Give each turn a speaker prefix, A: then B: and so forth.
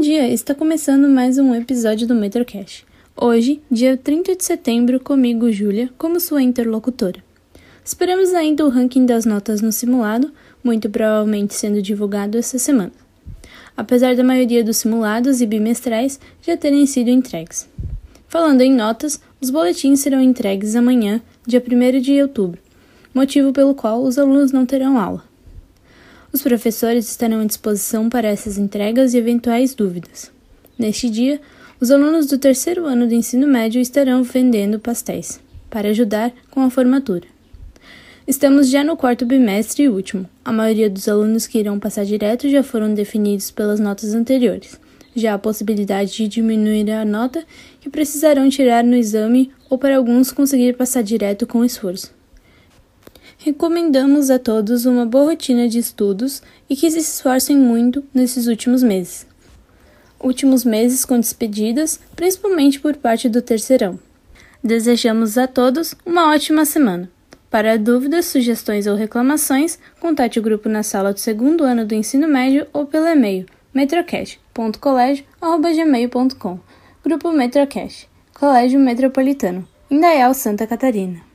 A: dia! Está começando mais um episódio do Metrocast. Hoje, dia 30 de setembro, comigo, Júlia, como sua interlocutora. Esperamos ainda o ranking das notas no simulado, muito provavelmente sendo divulgado essa semana. Apesar da maioria dos simulados e bimestrais já terem sido entregues. Falando em notas, os boletins serão entregues amanhã, dia 1 de outubro, motivo pelo qual os alunos não terão aula. Os professores estarão à disposição para essas entregas e eventuais dúvidas. Neste dia, os alunos do terceiro ano do ensino médio estarão vendendo pastéis, para ajudar com a formatura. Estamos já no quarto bimestre e último. A maioria dos alunos que irão passar direto já foram definidos pelas notas anteriores. Já há possibilidade de diminuir a nota que precisarão tirar no exame ou para alguns conseguir passar direto com esforço. Recomendamos a todos uma boa rotina de estudos e que se esforcem muito nesses últimos meses. Últimos meses com despedidas, principalmente por parte do terceirão. Desejamos a todos uma ótima semana. Para dúvidas, sugestões ou reclamações, contate o grupo na sala do segundo ano do ensino médio ou pelo e-mail metrocast.colégio.gmail.com Grupo Metrocast, Colégio Metropolitano, Indaial, Santa Catarina.